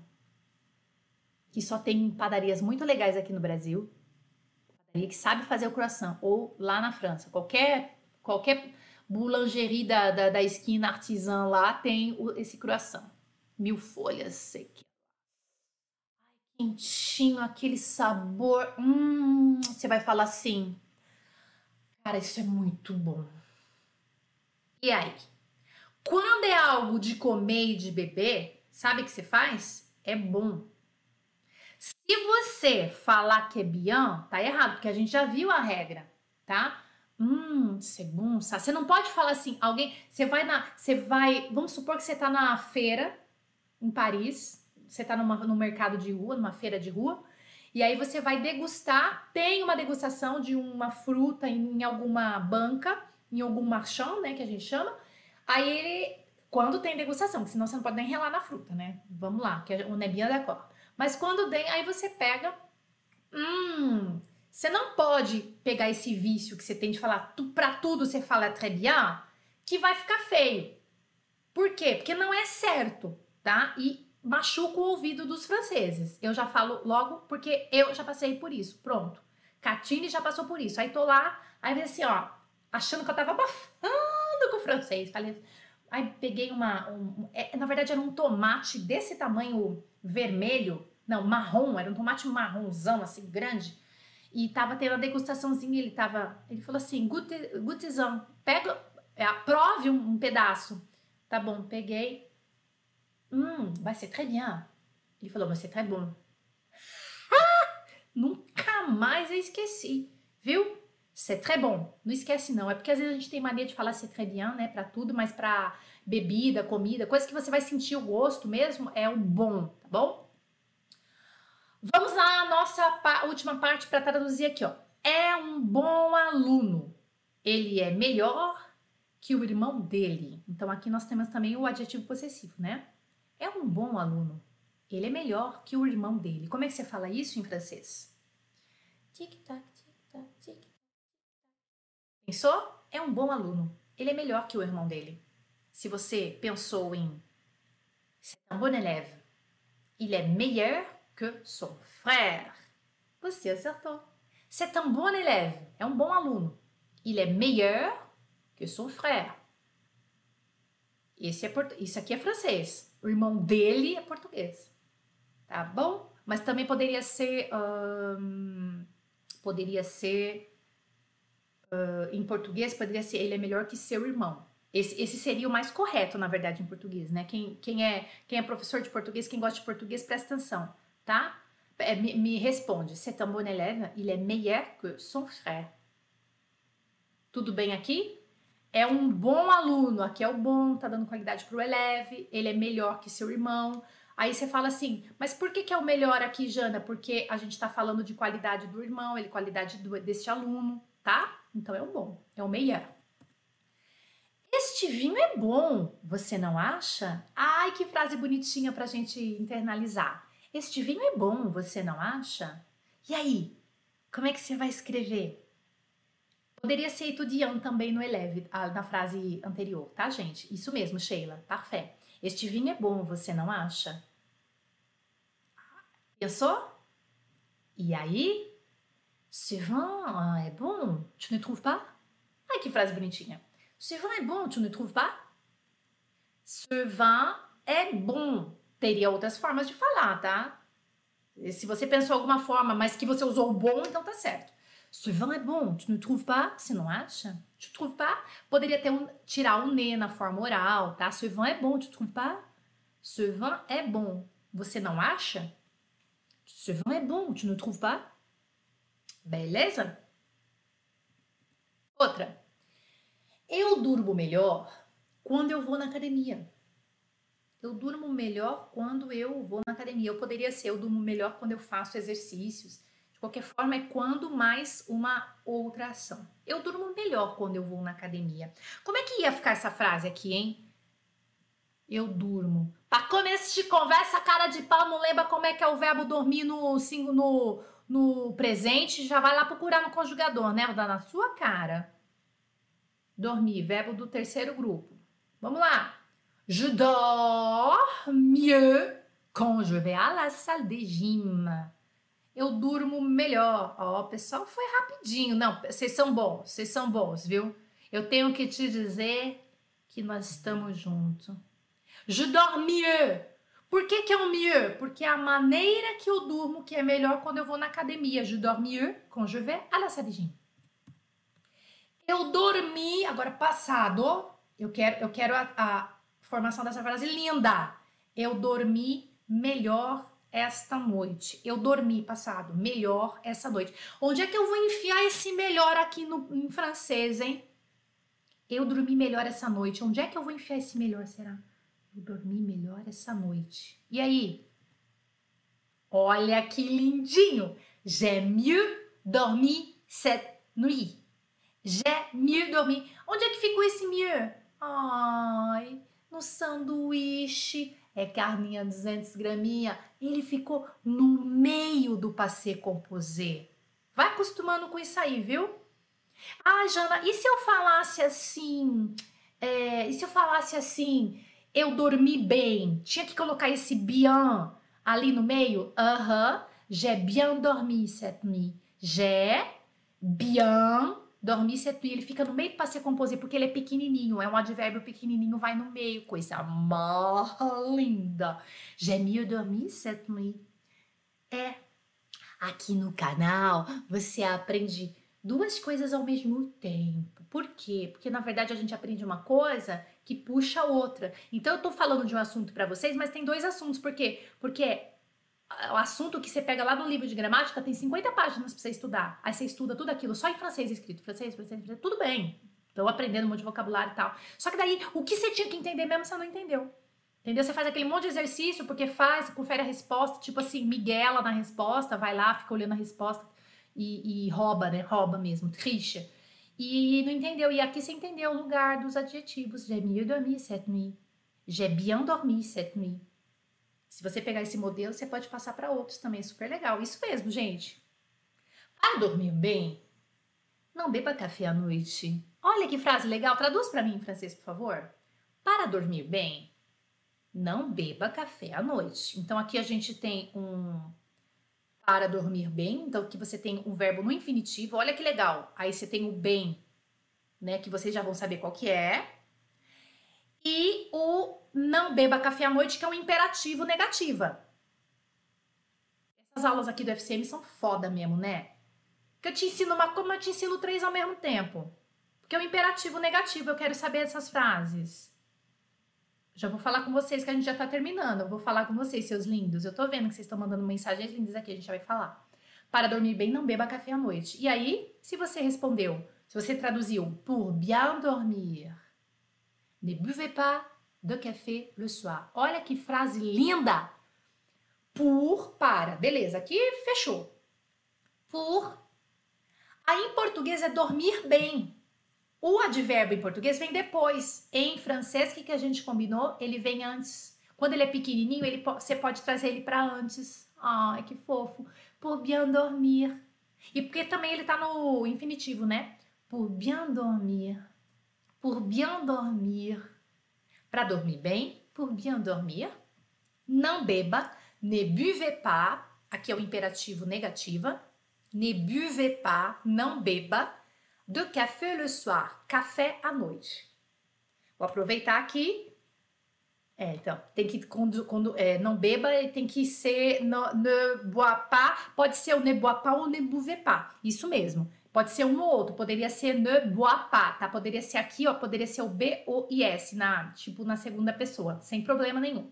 A: que só tem padarias muito legais aqui no Brasil que sabe fazer o croissant, ou lá na França, qualquer, qualquer boulangerie da, da, da esquina artisan lá tem o, esse croissant. Mil folhas, sei que. Quentinho, aquele sabor. Hum, você vai falar assim. Cara, isso é muito bom. E aí? Quando é algo de comer e de beber, sabe o que você faz? É bom. Se você falar que é bien, tá errado, porque a gente já viu a regra, tá? Hum, segurança. Você não pode falar assim, alguém, você vai na, você vai, vamos supor que você tá na feira em Paris, você tá numa, mercado de rua, numa feira de rua, e aí você vai degustar, tem uma degustação de uma fruta em, em alguma banca, em algum marchand, né, que a gente chama. Aí ele, quando tem degustação, porque senão você não pode nem relar na fruta, né? Vamos lá, que é o nebinha da cor. Mas quando tem, aí você pega. Hum, você não pode pegar esse vício que você tem de falar tu, pra tudo você fala très bien, que vai ficar feio. Por quê? Porque não é certo, tá? E machuca o ouvido dos franceses. Eu já falo logo porque eu já passei por isso. Pronto. Catine já passou por isso. Aí tô lá, aí assim, ó, achando que eu tava abafando com o francês. Falei, aí peguei uma. Um, é, na verdade, era um tomate desse tamanho vermelho, não, marrom, era um tomate marronzão, assim, grande. E tava tendo a degustaçãozinha, ele tava, ele falou assim, gutizão, pega, é, prove um, um, pedaço. Tá bom, peguei. Hum, vai ser très bien. Ele falou, vai ser très bom. Nunca mais eu esqueci, viu? C'est très bom. Não esquece não, é porque às vezes a gente tem mania de falar c'est très bien, né, para tudo, mas para bebida, comida, coisa que você vai sentir o gosto mesmo, é o bom, tá bom? Vamos lá, a nossa pa última parte para traduzir aqui, ó. É um bom aluno. Ele é melhor que o irmão dele. Então aqui nós temos também o adjetivo possessivo, né? É um bom aluno. Ele é melhor que o irmão dele. Como é que você fala isso em francês? Tic-tac, tic-tac, tic-tac. Pensou? É um bom aluno. Ele é melhor que o irmão dele. Se você pensou em c'est un bon élève, il est meilleur que son frère. Você acertou. C'est un bon élève, é um bom aluno. Il est meilleur que son frère. Esse é port... Isso aqui é francês. O irmão dele é português. Tá bom? Mas também poderia ser. Poderia ser. Uh, em português, poderia ser ele é melhor que seu irmão. Esse, esse seria o mais correto, na verdade, em português, né? Quem, quem, é, quem é professor de português, quem gosta de português, presta atenção, tá? É, me, me responde. C'est un bon élève, il est meilleur que son frère. Tudo bem aqui? É um bom aluno, aqui é o bom, tá dando qualidade pro eleve, ele é melhor que seu irmão. Aí você fala assim, mas por que, que é o melhor aqui, Jana? Porque a gente tá falando de qualidade do irmão, ele qualidade do, deste aluno, tá? Então é o bom, é o melhor. Este vinho é bom, você não acha? Ai, que frase bonitinha para a gente internalizar. Este vinho é bom, você não acha? E aí, como é que você vai escrever? Poderia ser étudiant também no eleve, na frase anterior, tá, gente? Isso mesmo, Sheila, parfait. Este vinho é bom, você não acha? Pensou? E aí? Ce vin é bom, tu ne trouves pas? Ai, que frase bonitinha. Ce vin est bon, tu ne trouves pas? Ce vin é bom. Teria outras formas de falar, tá? Se você pensou alguma forma, mas que você usou o bom, então tá certo. Ce vin est bon, tu ne trouves pas? Você não acha? Tu trouves pas? Poderia ter um, tirar um ne na forma oral, tá? Ce vin est bon, tu trouves pas? Ce vin est bon. Você não acha? Ce vin est bon, tu ne trouves pas? Beleza? Outra. Eu durmo melhor quando eu vou na academia. Eu durmo melhor quando eu vou na academia. Eu poderia ser, eu durmo melhor quando eu faço exercícios. De qualquer forma, é quando mais uma outra ação. Eu durmo melhor quando eu vou na academia. Como é que ia ficar essa frase aqui, hein? Eu durmo. Para começo de conversa, cara de pau, não lembra como é que é o verbo dormir no, no, no presente, já vai lá procurar no conjugador, né? Vou dar na sua cara. Dormir, verbo do terceiro grupo. Vamos lá. Je dors mieux quand je vais à la salle de gym. Eu durmo melhor. Ó, oh, pessoal foi rapidinho. Não, vocês são bons, vocês são bons, viu? Eu tenho que te dizer que nós estamos juntos. Je dors mieux. Por que, que é o mieux? Porque é a maneira que eu durmo que é melhor quando eu vou na academia. Je dors mieux quand je vais à la salle de gym. Eu dormi, agora passado, eu quero, eu quero a, a formação dessa frase linda. Eu dormi melhor esta noite. Eu dormi passado, melhor essa noite. Onde é que eu vou enfiar esse melhor aqui no, em francês, hein? Eu dormi melhor essa noite. Onde é que eu vou enfiar esse melhor, será? Eu dormi melhor essa noite. E aí? Olha que lindinho! J'ai mieux dormi cette nuit. J'ai mieux dormi. Onde é que ficou esse mieux? Ai, no sanduíche. É carninha 200 graminha. Ele ficou no meio do passé composé. Vai acostumando com isso aí, viu? Ah, Jana, e se eu falasse assim? É, e se eu falasse assim? Eu dormi bem. Tinha que colocar esse bien ali no meio? Aham. Uh -huh. J'ai bien dormi cette nuit. J'ai bien dormi cette nuit. Ele fica no meio do passé composé porque ele é pequenininho. É um advérbio pequenininho, vai no meio. Coisa mais linda. J'ai mieux dormi cette nuit. É. Aqui no canal você aprende duas coisas ao mesmo tempo. Por quê? Porque na verdade a gente aprende uma coisa que puxa outra. Então eu tô falando de um assunto para vocês, mas tem dois assuntos. Por quê? Porque o assunto que você pega lá no livro de gramática tem 50 páginas para você estudar. Aí você estuda tudo aquilo só em francês escrito. Francês, francês, francês tudo bem. Tô aprendendo um monte de vocabulário e tal. Só que daí, o que você tinha que entender mesmo, você não entendeu. Entendeu? Você faz aquele monte de exercício porque faz, confere a resposta, tipo assim, miguela na resposta, vai lá, fica olhando a resposta e, e rouba, né? Rouba mesmo, tricha. E não entendeu. E aqui você entendeu o lugar dos adjetivos. J'ai mieux dormi cette nuit. J'ai bien dormi cette nuit. Se você pegar esse modelo, você pode passar para outros também. Super legal. Isso mesmo, gente. Para dormir bem, não beba café à noite. Olha que frase legal. Traduz para mim em francês, por favor. Para dormir bem, não beba café à noite. Então aqui a gente tem um para dormir bem, então que você tem um verbo no infinitivo, olha que legal. Aí você tem o bem, né, que vocês já vão saber qual que é. E o não beba café à noite, que é um imperativo negativa. Essas aulas aqui do FCM são foda mesmo, né? Que eu te ensino uma como eu te ensino três ao mesmo tempo. Porque é um imperativo negativo, eu quero saber essas frases. Já vou falar com vocês que a gente já tá terminando. Eu vou falar com vocês, seus lindos. Eu tô vendo que vocês estão mandando mensagens lindas aqui, a gente já vai falar. Para dormir bem, não beba café à noite. E aí, se você respondeu, se você traduziu pour bien dormir, ne buvez pas de café le soir. Olha que frase linda! Por, para. Beleza, aqui fechou. Por. Aí em português é dormir bem. O advérbio em português vem depois. Em francês, que, que a gente combinou? Ele vem antes. Quando ele é pequenininho, ele, você pode trazer ele para antes. Ai, que fofo. Pour bien dormir. E porque também ele tá no infinitivo, né? Pour bien dormir. Bien dormir. Para dormir bem. Pour bien dormir. Não beba. Ne buvez pas. Aqui é o imperativo negativa. Ne buvez pas. Não beba de café le soir, café à noite. Vou aproveitar aqui. É, então, tem que, quando, quando é, não beba, tem que ser no, ne bois pas, pode ser o ne bois pas ou ne buvez pas, isso mesmo. Pode ser um ou outro, poderia ser ne bois pas, tá? Poderia ser aqui, ó, poderia ser o B ou S, na, tipo, na segunda pessoa, sem problema nenhum.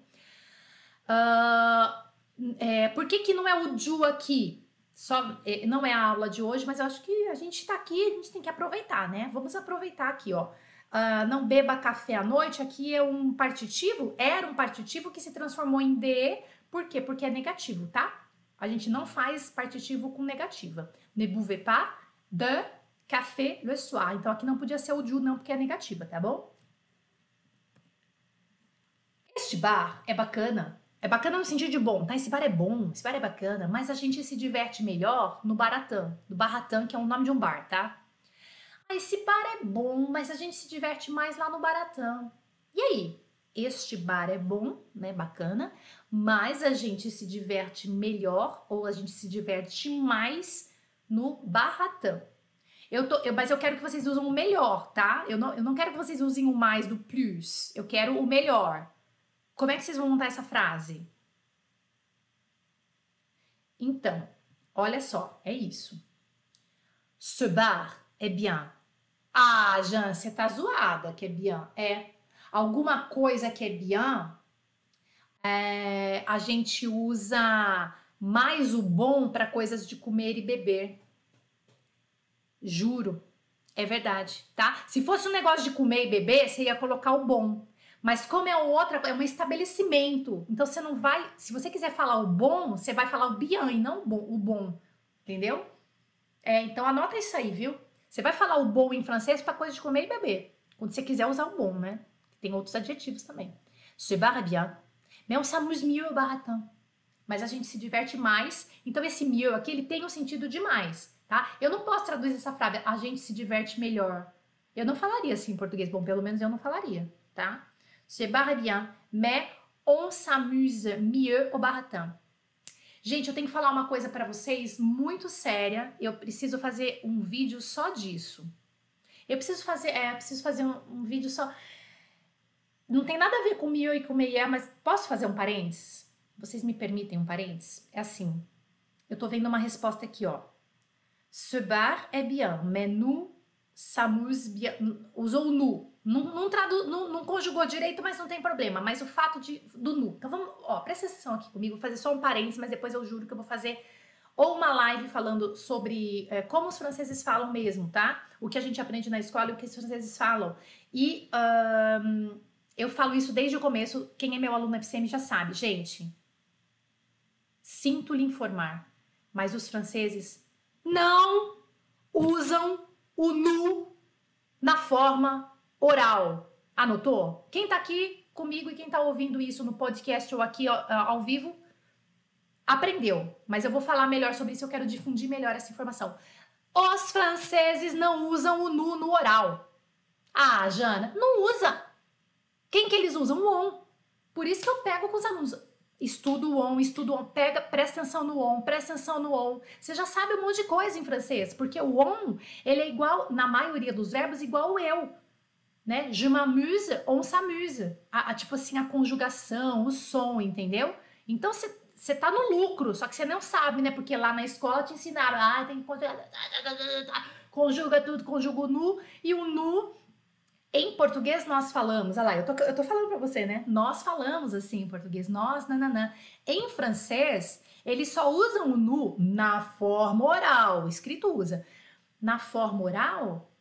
A: Uh, é, por que que não é o ju aqui? só é, não é a aula de hoje, mas eu acho que a gente tá aqui, a gente tem que aproveitar, né? Vamos aproveitar aqui, ó. Uh, não beba café à noite, aqui é um partitivo, era um partitivo que se transformou em de, por quê? Porque é negativo, tá? A gente não faz partitivo com negativa. Ne buvez pas de café le soir. Então aqui não podia ser o du, não, porque é negativa, tá bom? Este bar é bacana. É bacana no sentido de bom, tá? Esse bar é bom, esse bar é bacana, mas a gente se diverte melhor no Baratã, do Baratã, que é o nome de um bar, tá? Ah, esse bar é bom, mas a gente se diverte mais lá no Baratã. E aí? Este bar é bom, né? Bacana, mas a gente se diverte melhor ou a gente se diverte mais no Baratã. Eu tô, eu, mas eu quero que vocês usem o melhor, tá? Eu não, eu não quero que vocês usem o mais do plus. Eu quero o melhor. Como é que vocês vão montar essa frase? Então, olha só, é isso. Ce bar é bien. Ah, Jean, você tá zoada que é bien. É. Alguma coisa que é bien, é, a gente usa mais o bom para coisas de comer e beber. Juro. É verdade, tá? Se fosse um negócio de comer e beber, você ia colocar o bom. Mas como é outra, é um estabelecimento. Então você não vai, se você quiser falar o bom, você vai falar o bien e não o bom, o bom entendeu? É, então anota isso aí, viu? Você vai falar o bom em francês para coisa de comer e beber. Quando você quiser usar o bom, né? Tem outros adjetivos também. Ce bar est bien. Mais on s'amuse mieux au baratin. Mas a gente se diverte mais. Então esse mieux aqui, ele tem um sentido de mais, tá? Eu não posso traduzir essa frase, a gente se diverte melhor. Eu não falaria assim em português. Bom, pelo menos eu não falaria, tá? C'est barre bien, mais on s'amuse mieux au baratin. Gente, eu tenho que falar uma coisa para vocês muito séria. Eu preciso fazer um vídeo só disso. Eu preciso fazer, é, preciso fazer um, um, vídeo só. Não tem nada a ver com mieux e com meia, mas posso fazer um parênteses? Vocês me permitem um parênteses? É assim. Eu tô vendo uma resposta aqui, ó. Ce bar est bien, mais nous s'amuse bien. Usou nu. Não, não, tradu, não, não, conjugou direito, mas não tem problema. Mas o fato de, do nu. Então vamos, ó, presta atenção aqui comigo, vou fazer só um parênteses, mas depois eu juro que eu vou fazer ou uma live falando sobre é, como os franceses falam mesmo, tá? O que a gente aprende na escola e o que os franceses falam. E eu falo isso desde o começo. Quem é meu aluno FCM já sabe, gente. Sinto lhe informar, mas os franceses não usam o nu na forma oral. Anotou? Quem tá aqui comigo e quem tá ouvindo isso no podcast ou aqui ao vivo, aprendeu. Mas eu vou falar melhor sobre isso, eu quero difundir melhor essa informação. Os franceses não usam o nu no oral. Ah, Jana, não usa. Quem que eles usam? O on. Por isso que eu pego com os alunos. Estudo o on, estudo o on, pega, presta atenção no on, presta atenção no on. Você já sabe um monte de coisa em francês, porque o on, ele é igual, na maioria dos verbos, igual o eu né? Je m'amuse, on s'amuse. A, a, tipo assim, a conjugação, o som, entendeu? Então você tá no lucro, só que você não sabe, né? Porque lá na escola te ensinaram, ah, tem que conjugar, conjuga tudo, conjuga o nu, e o nu, em português nós falamos, olha lá, eu tô, eu tô falando pra você, né? Nós falamos assim em português, nós, nananã. Em francês, eles só usam o nu na forma oral, escrito usa. Na forma oral,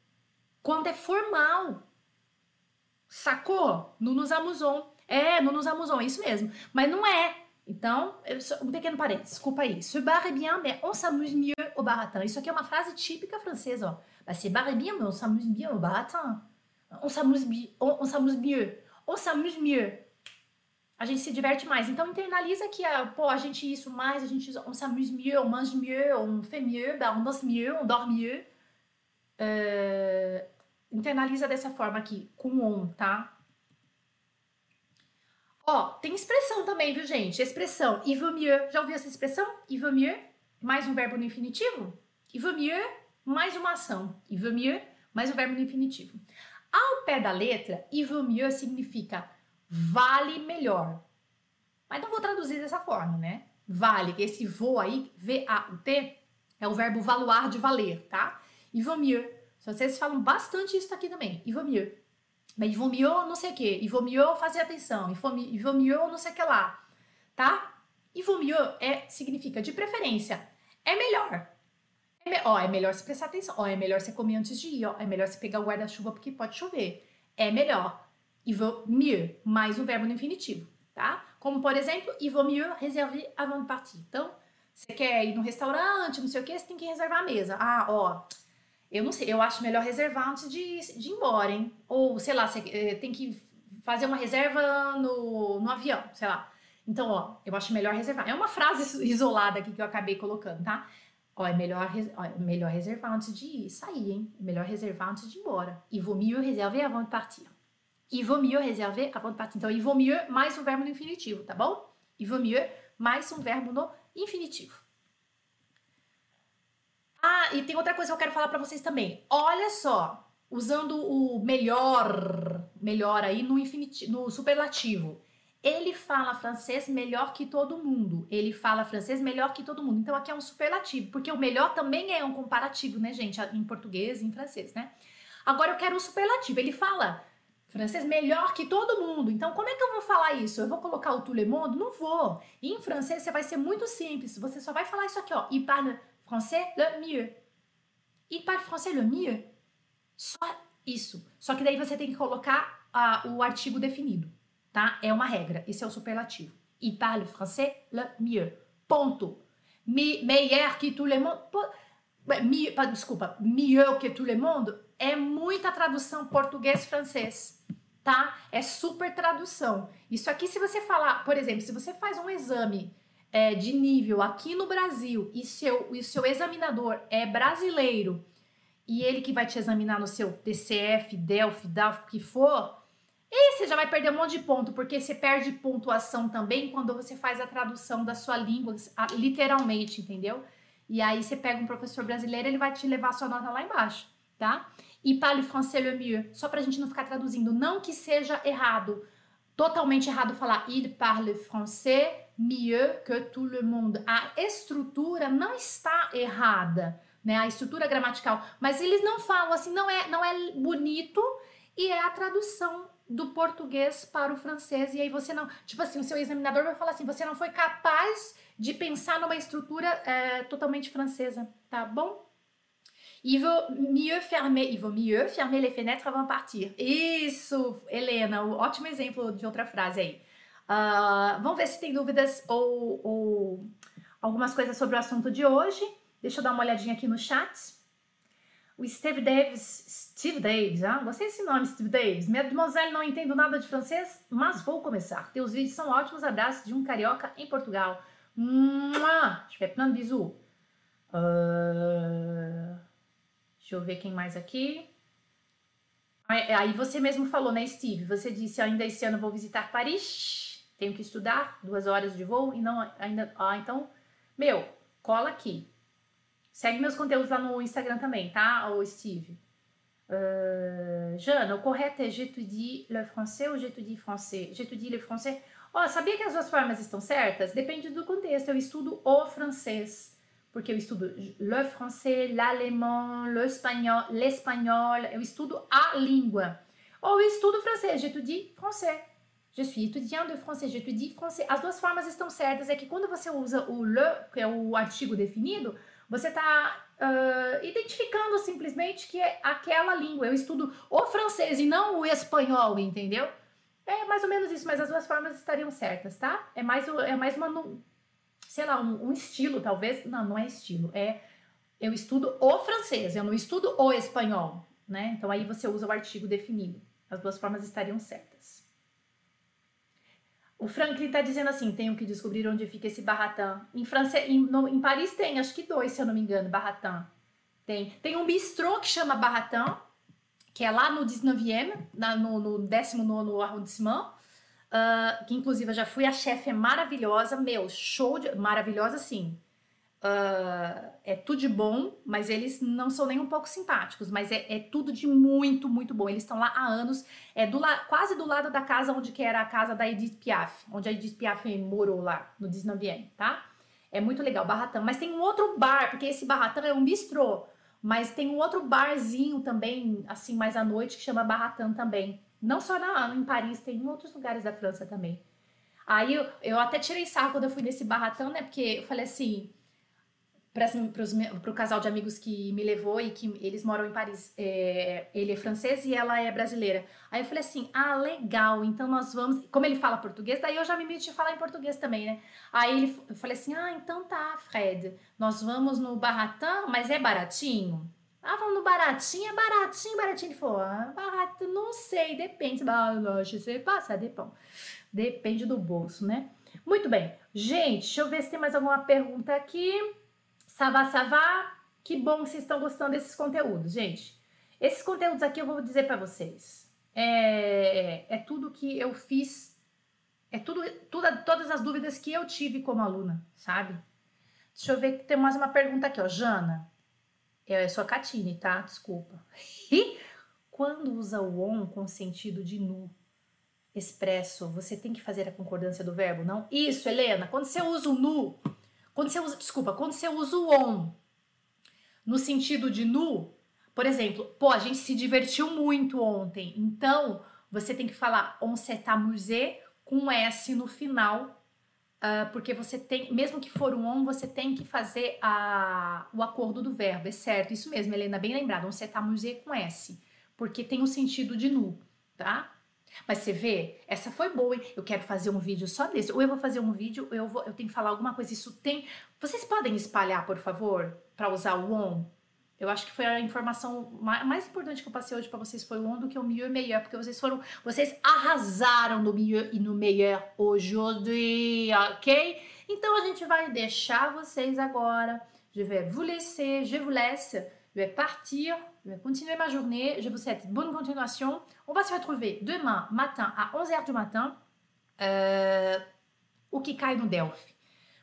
A: quando é formal, Sacou? No nos Amazon. É, no nos Amazon, é isso mesmo. Mas não é. Então, um pequeno parênteses, desculpa aí. Ce bar bien, mais on s'amuse mieux au baratin. Isso aqui é uma frase típica francesa, ó. Bah, c'est bien, mais on s'amuse bien au baratin. On s'amuse on, on s'amuse mieux. On s'amuse mieux. A gente se diverte mais. Então, internaliza que, a, pô, a gente isso mais, a gente on s'amuse mieux, on mange mieux, on fait mieux, bah, on danse mieux, on dort mieux. Euh, internaliza dessa forma aqui, com on, tá? Ó, tem expressão também, viu, gente? Expressão, il vaut mieux. Já ouviu essa expressão? Il vaut mieux, mais um verbo no infinitivo. Il vaut mieux, mais uma ação. Il vaut mieux, mais um verbo no infinitivo. Ao pé da letra, il mieux significa vale melhor. Mas não vou traduzir dessa forma, né? Vale, que esse vou aí, V-A-U-T, é o verbo valoir de valer, tá? Il mieux vocês falam bastante isso aqui também. Il mieux. Mas il mieux não sei o quê. Il mieux fazer atenção. Il mieux não sei o que lá. Tá? Il mieux é, significa, de preferência, É melhor. É, ó, é melhor você prestar atenção. Ó, é melhor você comer antes de ir. Ó, é melhor você pegar o guarda-chuva porque pode chover. É melhor. Il vaut mieux, mais um verbo no infinitivo, tá? Como, por exemplo, il vaut mieux réserver avant de partir. Então, você quer ir no restaurante, não sei o que, você tem que reservar a mesa. Ah, ó, eu não sei, eu acho melhor reservar antes de, de ir embora, hein? Ou, sei lá, você eh, tem que fazer uma reserva no, no avião, sei lá. Então, ó, eu acho melhor reservar. É uma frase isolada aqui que eu acabei colocando, tá? Ó, é melhor, ó, é melhor reservar antes de ir, sair, hein? É melhor reservar antes de ir embora. Il vaut mieux réserver avant de partir. Il vaut mieux réserver avant de partir. Então, il vaut mieux mais um verbo no infinitivo, tá bom? Il vaut mieux mais um verbo no infinitivo. Ah, e tem outra coisa que eu quero falar para vocês também. Olha só, usando o melhor, melhor aí no infinitivo, no superlativo. Ele fala francês melhor que todo mundo. Ele fala francês melhor que todo mundo. Então aqui é um superlativo, porque o melhor também é um comparativo, né, gente, em português e em francês, né? Agora eu quero o superlativo. Ele fala francês melhor que todo mundo. Então, como é que eu vou falar isso? Eu vou colocar o tout le monde? Não vou. E em francês você vai ser muito simples. Você só vai falar isso aqui, ó. Il parle français le mieux. Il parle français le mieux. Só isso. Só que daí você tem que colocar uh, o artigo definido, tá? É uma regra. Esse é o superlativo. Il parle français le mieux. Ponto. Me, meilleur que tout le monde. Mieux, desculpa, mieux que tout le monde é muita tradução português-francês tá? É super tradução. Isso aqui, se você falar, por exemplo, se você faz um exame é, de nível aqui no Brasil e seu, e seu examinador é brasileiro e ele que vai te examinar no seu TCF, DELF, DAF, o que for, e você já vai perder um monte de ponto, porque você perde pontuação também quando você faz a tradução da sua língua, literalmente, entendeu? E aí você pega um professor brasileiro, ele vai te levar a sua nota lá embaixo, tá? e parle français le mieux, só para a gente não ficar traduzindo. Não que seja errado, totalmente errado falar il parle français mieux que tout le monde. A estrutura não está errada, né? A estrutura gramatical, mas eles não falam assim, não é, não é bonito e é a tradução do português para o francês e aí você não, tipo assim, o seu examinador vai falar assim, você não foi capaz de pensar numa estrutura é, totalmente francesa, tá bom? Il vaut mieux fermer, il vaut mieux fermer les fenêtres avant partir. Isso, Helena, ótimo exemplo de outra frase aí. Uh, vamos ver se tem dúvidas ou, ou, algumas coisas sobre o assunto de hoje. Deixa eu dar uma olhadinha aqui no chat. O Steve Davis, Steve Davis, ah, gostei desse nome, Steve Davis. Mademoiselle, não entendo nada de francês, mas vou começar. Teus vídeos são ótimos. Abraços de um carioca em Portugal. Mua! Je fais plein de bisous. Uh... Deixa eu ver quem mais aqui. Aí você mesmo falou, né, Steve? Você disse ainda esse ano vou visitar Paris, tenho que estudar, duas horas de voo e não ainda. Ah, então, meu, cola aqui. Segue meus conteúdos lá no Instagram também, tá, o Steve? Uh, Jana, o correto é j'étudie le français ou j'étudie français? J'étudie le français. Oh, sabia que as duas formas estão certas? Depende do contexto. Eu estudo o francês porque eu estudo le français, l'alemão, l'espanhol, l'espanhol, eu estudo a língua. Ou eu estudo francês, j'étudie français. Je suis étudiant de français, j'étudie français. As duas formas estão certas, é que quando você usa o le, que é o artigo definido, você está uh, identificando simplesmente que é aquela língua. Eu estudo o francês e não o espanhol, entendeu? É mais ou menos isso, mas as duas formas estariam certas, tá? É mais, é mais uma sei lá, um, um estilo, talvez. Não, não é estilo. É eu estudo o francês, eu não estudo o espanhol, né? Então aí você usa o artigo definido. As duas formas estariam certas. O Franklin está dizendo assim: tenho que descobrir onde fica esse Barratan. Em, França, em, no, em Paris tem, acho que dois, se eu não me engano, Barratan. Tem. Tem um bistrô que chama Barratan, que é lá no 19e, na, no, no 19 arrondissement. Uh, que inclusive eu já fui, a chefe é maravilhosa, meu, show de. Maravilhosa, sim. Uh, é tudo de bom, mas eles não são nem um pouco simpáticos, mas é, é tudo de muito, muito bom. Eles estão lá há anos, é do la, quase do lado da casa onde que era a casa da Edith Piaf, onde a Edith Piaf morou lá, no 19 tá? É muito legal, Barratão. Mas tem um outro bar, porque esse Barratão é um bistrô, mas tem um outro barzinho também, assim, mais à noite, que chama Barratão também. Não só na, em Paris, tem em outros lugares da França também. Aí eu, eu até tirei sarro quando eu fui nesse barratão, né? Porque eu falei assim: para o casal de amigos que me levou e que eles moram em Paris. É, ele é francês e ela é brasileira. Aí eu falei assim: ah, legal, então nós vamos. Como ele fala português, daí eu já me meti a falar em português também, né? Aí ele, eu falei assim: ah, então tá, Fred, nós vamos no Barratã, mas é baratinho? Ah, vamos no baratinho, é baratinho, baratinho. Ele falou: ah, barato, não sei, depende. Je sais pas, ça dépend. Depende do bolso, né? Muito bem. Gente, deixa eu ver se tem mais alguma pergunta aqui. Savá, savá. Que bom que vocês estão gostando desses conteúdos, gente. Esses conteúdos aqui eu vou dizer para vocês. É, é tudo que eu fiz, é tudo, tudo, todas as dúvidas que eu tive como aluna, sabe? Deixa eu ver que tem mais uma pergunta aqui, ó. Jana, eu sou a Catine, tá? Desculpa. E quando usa o on com sentido de nu, expresso, você tem que fazer a concordância do verbo, não? Isso, Helena, quando você usa o nu, quando você usa, desculpa, quando você usa o on no sentido de nu, por exemplo, pô, a gente se divertiu muito ontem, então você tem que falar on s'est amusé com S no final, uh, porque você tem, mesmo que for um on, você tem que fazer a, o acordo do verbo, é certo, isso mesmo, Helena, bem lembrado, on s'est amusé com S, porque tem o sentido de nu, tá? Mas você vê, essa foi boa, hein? Eu quero fazer um vídeo só desse. Ou eu vou fazer um vídeo, eu, vou, eu tenho que falar alguma coisa. Isso tem. Vocês podem espalhar, por favor, para usar o on? Eu acho que foi a informação mais importante que eu passei hoje para vocês foi o on do que o e meilleur, porque vocês foram, vocês arrasaram no mieux e no meilleur hoje, ok? Então a gente vai deixar vocês agora. Je vais vous laisser, je vous laisse, je vais partir Je vais continuer ma journée. Je vous souhaite bonne continuation. On va se retrouver demain matin à 11h du matin. Euh, que cai no Delphi.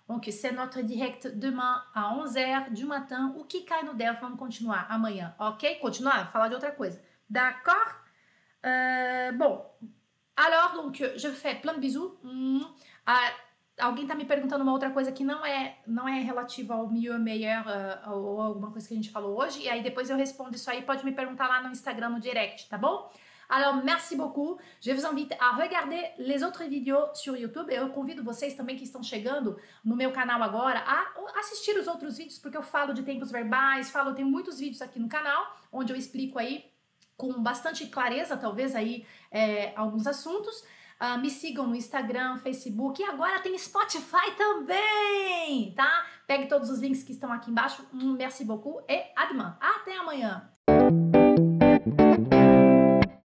A: Donc, c'est notre direct demain à 11h du matin. O que no Delphi. Vamos continuar ok? Continuar, falar de outra coisa. D'accord? Euh, bon, alors, donc, je fais plein de bisous. Ah, alguém tá me perguntando uma outra coisa que não é não é relativa ao meilleur uh, ou alguma coisa que a gente falou hoje, e aí depois eu respondo isso aí, pode me perguntar lá no Instagram, no direct, tá bom? Alors, merci beaucoup. Je vous invite à regarder les autres vidéos sur YouTube. Eu convido vocês também que estão chegando no meu canal agora a assistir os outros vídeos, porque eu falo de tempos verbais, falo, tem muitos vídeos aqui no canal, onde eu explico aí com bastante clareza, talvez aí, é, alguns assuntos. Uh, me sigam no Instagram, Facebook e agora tem Spotify também, tá? Pegue todos os links que estão aqui embaixo. Merci beaucoup e adman. Até amanhã!